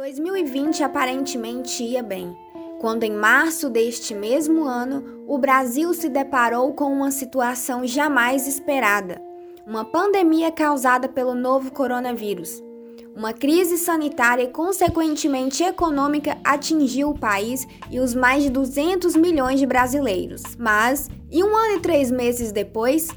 2020 aparentemente ia bem, quando em março deste mesmo ano o Brasil se deparou com uma situação jamais esperada: uma pandemia causada pelo novo coronavírus. Uma crise sanitária e, consequentemente, econômica atingiu o país e os mais de 200 milhões de brasileiros. Mas, e um ano e três meses depois,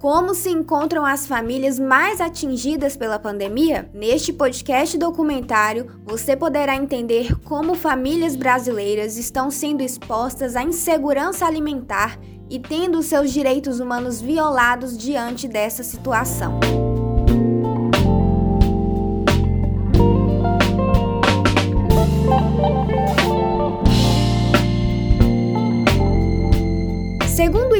como se encontram as famílias mais atingidas pela pandemia? Neste podcast documentário, você poderá entender como famílias brasileiras estão sendo expostas à insegurança alimentar e tendo seus direitos humanos violados diante dessa situação.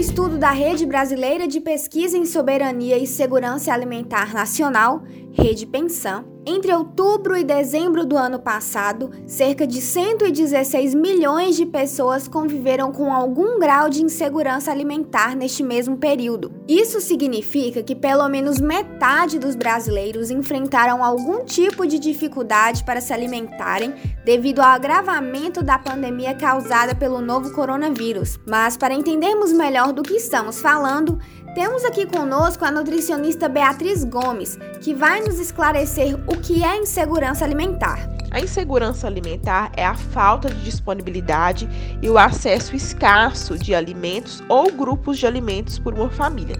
Estudo da Rede Brasileira de Pesquisa em Soberania e Segurança Alimentar Nacional, Rede Pensam, entre outubro e dezembro do ano passado, cerca de 116 milhões de pessoas conviveram com algum grau de insegurança alimentar neste mesmo período. Isso significa que pelo menos metade dos brasileiros enfrentaram algum tipo de dificuldade para se alimentarem devido ao agravamento da pandemia causada pelo novo coronavírus. Mas para entendermos melhor do que estamos falando, temos aqui conosco a nutricionista Beatriz Gomes, que vai nos esclarecer o que é insegurança alimentar. A insegurança alimentar é a falta de disponibilidade e o acesso escasso de alimentos ou grupos de alimentos por uma família.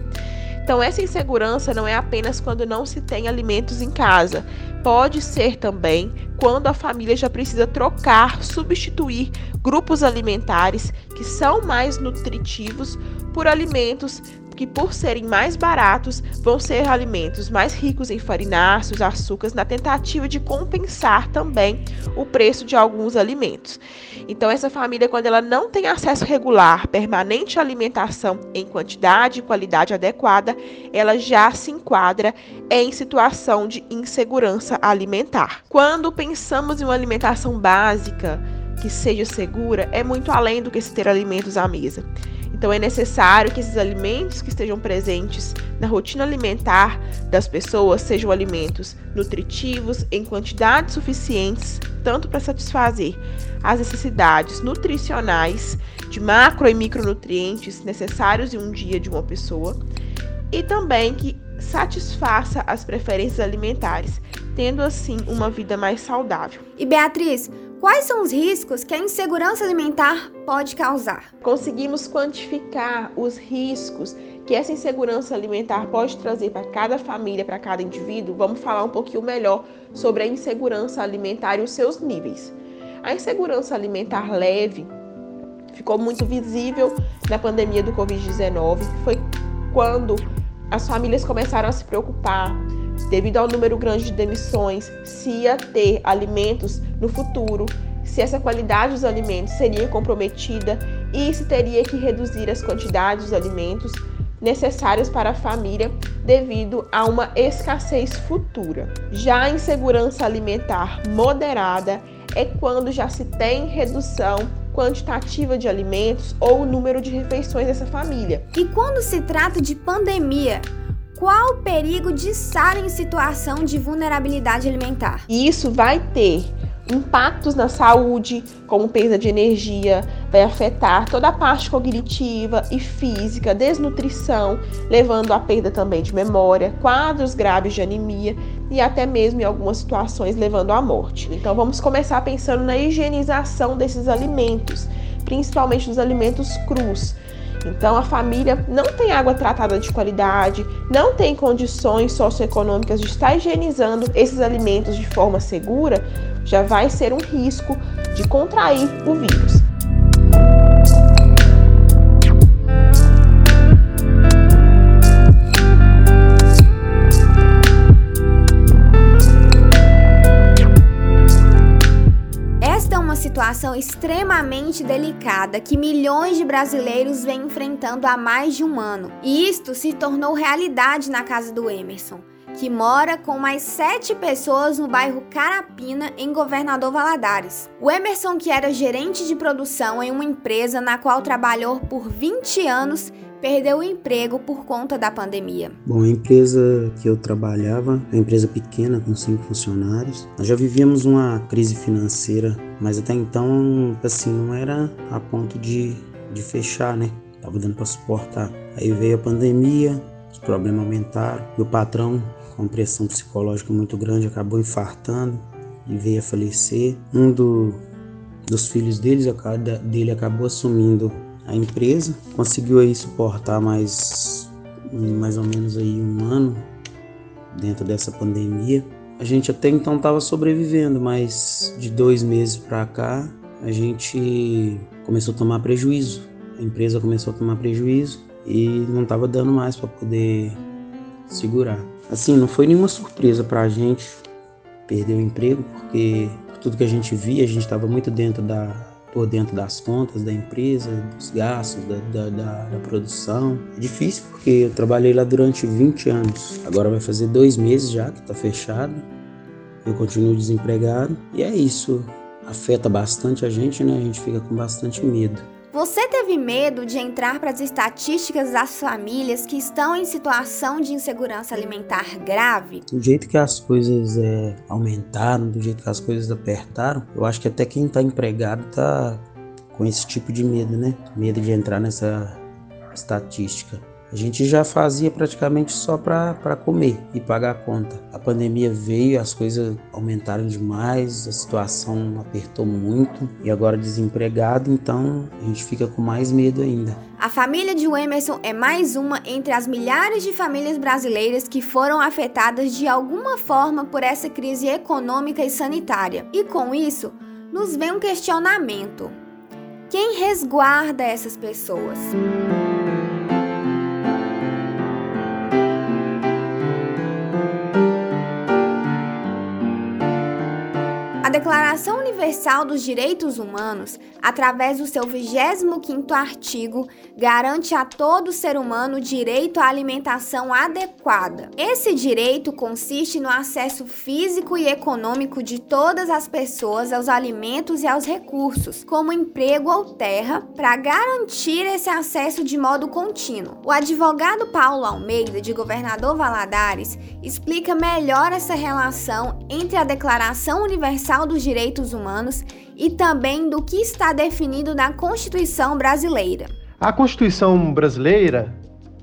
Então, essa insegurança não é apenas quando não se tem alimentos em casa, pode ser também quando a família já precisa trocar, substituir grupos alimentares que são mais nutritivos por alimentos que, por serem mais baratos, vão ser alimentos mais ricos em farináceos, açúcares, na tentativa de compensar também o preço de alguns alimentos. Então, essa família, quando ela não tem acesso regular, permanente à alimentação em quantidade e qualidade adequada, ela já se enquadra em situação de insegurança alimentar. Quando pensamos em uma alimentação básica, que seja segura, é muito além do que se ter alimentos à mesa. Então é necessário que esses alimentos que estejam presentes na rotina alimentar das pessoas sejam alimentos nutritivos em quantidades suficientes, tanto para satisfazer as necessidades nutricionais de macro e micronutrientes necessários em um dia de uma pessoa, e também que satisfaça as preferências alimentares, tendo assim uma vida mais saudável. E Beatriz, Quais são os riscos que a insegurança alimentar pode causar? Conseguimos quantificar os riscos que essa insegurança alimentar pode trazer para cada família, para cada indivíduo? Vamos falar um pouquinho melhor sobre a insegurança alimentar e os seus níveis. A insegurança alimentar leve ficou muito visível na pandemia do Covid-19, foi quando as famílias começaram a se preocupar devido ao número grande de demissões, se ia ter alimentos no futuro, se essa qualidade dos alimentos seria comprometida e se teria que reduzir as quantidades dos alimentos necessários para a família devido a uma escassez futura. Já a insegurança alimentar moderada é quando já se tem redução quantitativa de alimentos ou o número de refeições dessa família. E quando se trata de pandemia, qual o perigo de estar em situação de vulnerabilidade alimentar? Isso vai ter impactos na saúde, como perda de energia, vai afetar toda a parte cognitiva e física, desnutrição, levando à perda também de memória, quadros graves de anemia e até mesmo em algumas situações levando à morte. Então vamos começar pensando na higienização desses alimentos, principalmente dos alimentos crus então a família não tem água tratada de qualidade, não tem condições socioeconômicas de estar higienizando esses alimentos de forma segura, já vai ser um risco de contrair o vírus. Situação extremamente delicada que milhões de brasileiros vêm enfrentando há mais de um ano. E isto se tornou realidade na casa do Emerson. que mora com mais sete pessoas no bairro Carapina, em Governador Valadares. O Emerson, que era gerente de produção em uma empresa na qual trabalhou por 20 anos, perdeu o emprego por conta da pandemia. Bom, a empresa que eu trabalhava, uma empresa pequena com cinco funcionários, nós já vivíamos uma crise financeira, mas até então, assim, não era a ponto de, de fechar, né? Tava dando para suportar. Aí veio a pandemia, os problemas aumentaram, e o patrão, com pressão psicológica muito grande, acabou infartando e veio a falecer. Um do, dos filhos deles, dele acabou assumindo a empresa, conseguiu aí suportar mais, mais ou menos aí um ano dentro dessa pandemia. A gente até então estava sobrevivendo, mas de dois meses para cá a gente começou a tomar prejuízo. A empresa começou a tomar prejuízo e não estava dando mais para poder segurar. Assim, não foi nenhuma surpresa para a gente perder o emprego, porque tudo que a gente via, a gente estava muito dentro da, por dentro das contas da empresa, dos gastos, da, da, da, da, produção. É difícil porque eu trabalhei lá durante 20 anos. Agora vai fazer dois meses já que está fechado. Eu continuo desempregado. E é isso. Afeta bastante a gente, né? A gente fica com bastante medo. Você teve medo de entrar para as estatísticas das famílias que estão em situação de insegurança alimentar grave? Do jeito que as coisas é, aumentaram, do jeito que as coisas apertaram, eu acho que até quem está empregado está com esse tipo de medo, né? Medo de entrar nessa estatística. A gente já fazia praticamente só para comer e pagar a conta. A pandemia veio, as coisas aumentaram demais, a situação apertou muito e agora desempregado, então a gente fica com mais medo ainda. A família de Emerson é mais uma entre as milhares de famílias brasileiras que foram afetadas de alguma forma por essa crise econômica e sanitária. E com isso, nos vem um questionamento: quem resguarda essas pessoas? Declaração Universal dos Direitos Humanos, através do seu 25º artigo, garante a todo ser humano o direito à alimentação adequada. Esse direito consiste no acesso físico e econômico de todas as pessoas aos alimentos e aos recursos, como emprego ou terra, para garantir esse acesso de modo contínuo. O advogado Paulo Almeida, de Governador Valadares, explica melhor essa relação entre a Declaração Universal dos Direitos Humanos e também do que está definido na Constituição brasileira. A Constituição brasileira,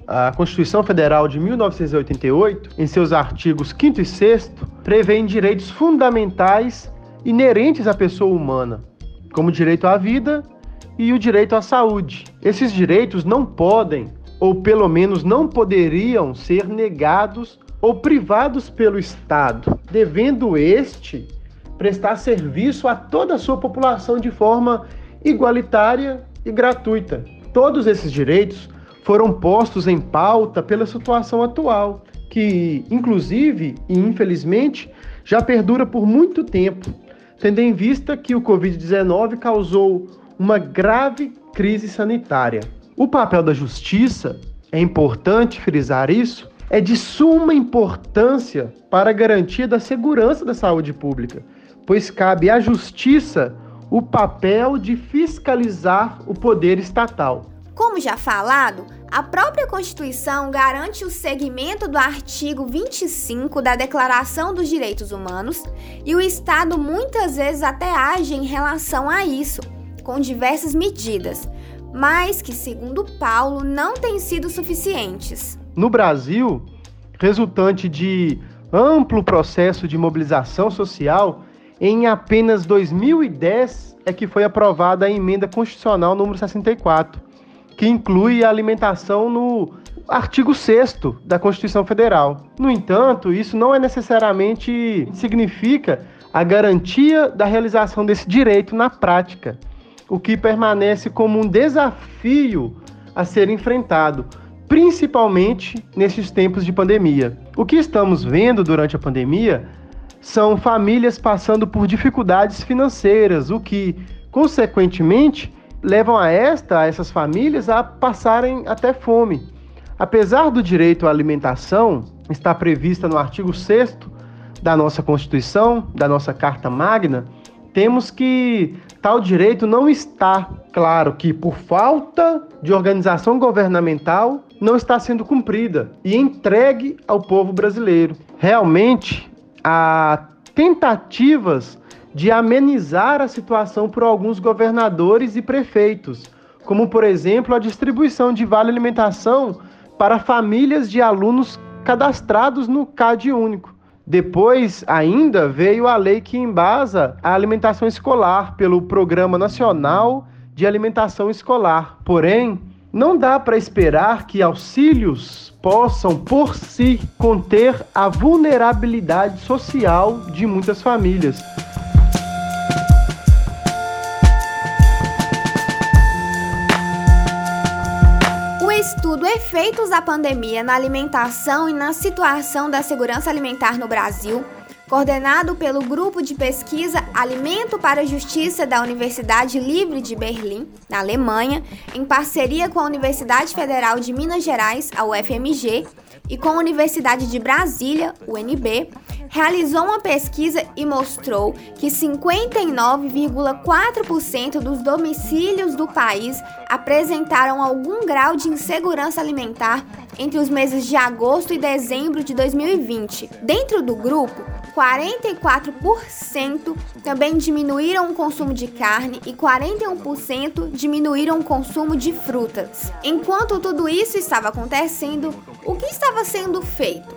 a Constituição Federal de 1988, em seus artigos 5 e 6, prevê direitos fundamentais inerentes à pessoa humana, como o direito à vida e o direito à saúde. Esses direitos não podem, ou pelo menos não poderiam, ser negados ou privados pelo Estado, devendo este prestar serviço a toda a sua população de forma igualitária e gratuita. Todos esses direitos foram postos em pauta pela situação atual, que, inclusive e infelizmente, já perdura por muito tempo, tendo em vista que o Covid-19 causou uma grave crise sanitária. O papel da justiça, é importante frisar isso, é de suma importância para a garantia da segurança da saúde pública, pois cabe à justiça o papel de fiscalizar o poder estatal. Como já falado, a própria Constituição garante o segmento do artigo 25 da Declaração dos Direitos Humanos e o Estado muitas vezes até age em relação a isso, com diversas medidas, mas que, segundo Paulo, não têm sido suficientes. No Brasil, resultante de amplo processo de mobilização social, em apenas 2010 é que foi aprovada a emenda constitucional número 64, que inclui a alimentação no artigo 6 da Constituição Federal. No entanto, isso não é necessariamente significa a garantia da realização desse direito na prática, o que permanece como um desafio a ser enfrentado, principalmente nesses tempos de pandemia. O que estamos vendo durante a pandemia são famílias passando por dificuldades financeiras, o que, consequentemente, levam a esta, a essas famílias, a passarem até fome. Apesar do direito à alimentação, está prevista no artigo 6 da nossa Constituição, da nossa Carta Magna, temos que tal direito não está, claro que por falta de organização governamental, não está sendo cumprida e entregue ao povo brasileiro. Realmente, há tentativas de amenizar a situação por alguns governadores e prefeitos, como por exemplo a distribuição de vale alimentação para famílias de alunos cadastrados no CAD único. Depois, ainda, veio a lei que embasa a alimentação escolar pelo Programa Nacional de Alimentação Escolar. Porém, não dá para esperar que auxílios possam, por si, conter a vulnerabilidade social de muitas famílias. estudo Efeitos da Pandemia na Alimentação e na Situação da Segurança Alimentar no Brasil, coordenado pelo Grupo de Pesquisa Alimento para a Justiça da Universidade Livre de Berlim, na Alemanha, em parceria com a Universidade Federal de Minas Gerais, a UFMG, e com a Universidade de Brasília, UNB, realizou uma pesquisa e mostrou que 59,4% dos domicílios do país apresentaram algum grau de insegurança alimentar entre os meses de agosto e dezembro de 2020. Dentro do grupo, 44% também diminuíram o consumo de carne e 41% diminuíram o consumo de frutas. Enquanto tudo isso estava acontecendo, o que estava sendo feito?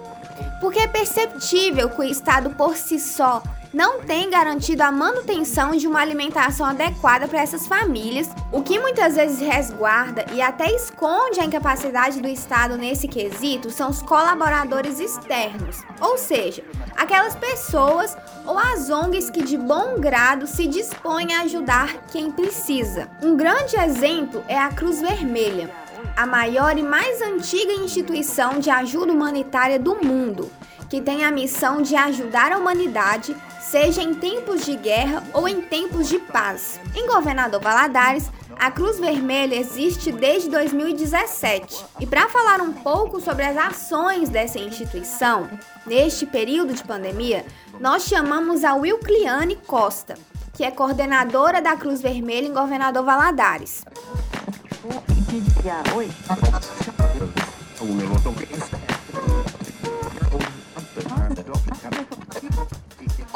Porque é perceptível que o Estado por si só não tem garantido a manutenção de uma alimentação adequada para essas famílias, o que muitas vezes resguarda e até esconde a incapacidade do Estado nesse quesito são os colaboradores externos, ou seja, aquelas pessoas ou as ONGs que de bom grado se dispõem a ajudar quem precisa. Um grande exemplo é a Cruz Vermelha, a maior e mais antiga instituição de ajuda humanitária do mundo que tem a missão de ajudar a humanidade, seja em tempos de guerra ou em tempos de paz. Em Governador Valadares, a Cruz Vermelha existe desde 2017. E para falar um pouco sobre as ações dessa instituição, neste período de pandemia, nós chamamos a Wilcliane Costa, que é coordenadora da Cruz Vermelha em Governador Valadares.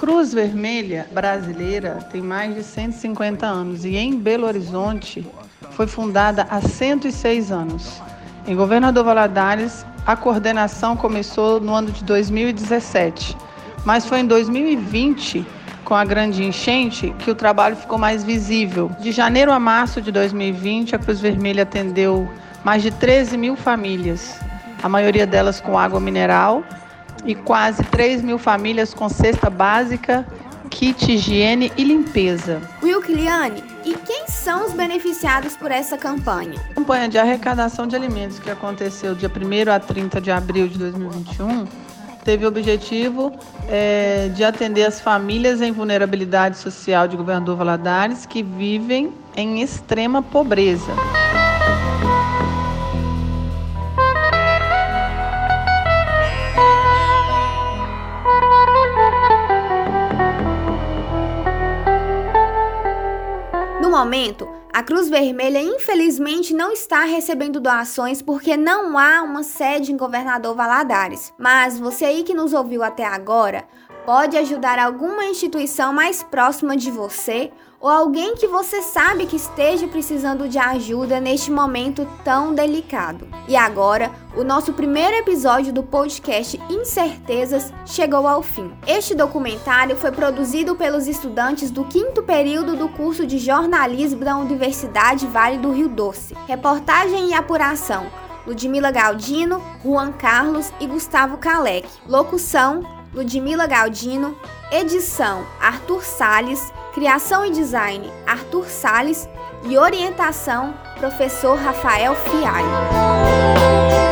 Cruz Vermelha brasileira tem mais de 150 anos e em Belo Horizonte foi fundada há 106 anos. Em Governador Valadares, a coordenação começou no ano de 2017, mas foi em 2020, com a grande enchente, que o trabalho ficou mais visível. De janeiro a março de 2020, a Cruz Vermelha atendeu mais de 13 mil famílias, a maioria delas com água mineral e quase 3 mil famílias com cesta básica, kit higiene e limpeza. Wilkiliane, e quem são os beneficiados por essa campanha? A campanha de arrecadação de alimentos que aconteceu dia 1 a 30 de abril de 2021 teve o objetivo é, de atender as famílias em vulnerabilidade social de Governador Valadares que vivem em extrema pobreza. Momento, a Cruz Vermelha infelizmente não está recebendo doações porque não há uma sede em Governador Valadares. Mas você aí que nos ouviu até agora, pode ajudar alguma instituição mais próxima de você ou alguém que você sabe que esteja precisando de ajuda neste momento tão delicado. E agora, o nosso primeiro episódio do podcast Incertezas chegou ao fim. Este documentário foi produzido pelos estudantes do quinto período do curso de jornalismo da Universidade Vale do Rio Doce. Reportagem e apuração: Ludmila Galdino, Juan Carlos e Gustavo Kalec. Locução: Ludmila Galdino. Edição: Arthur Sales. Criação e design: Arthur Sales. E orientação: Professor Rafael Fialho.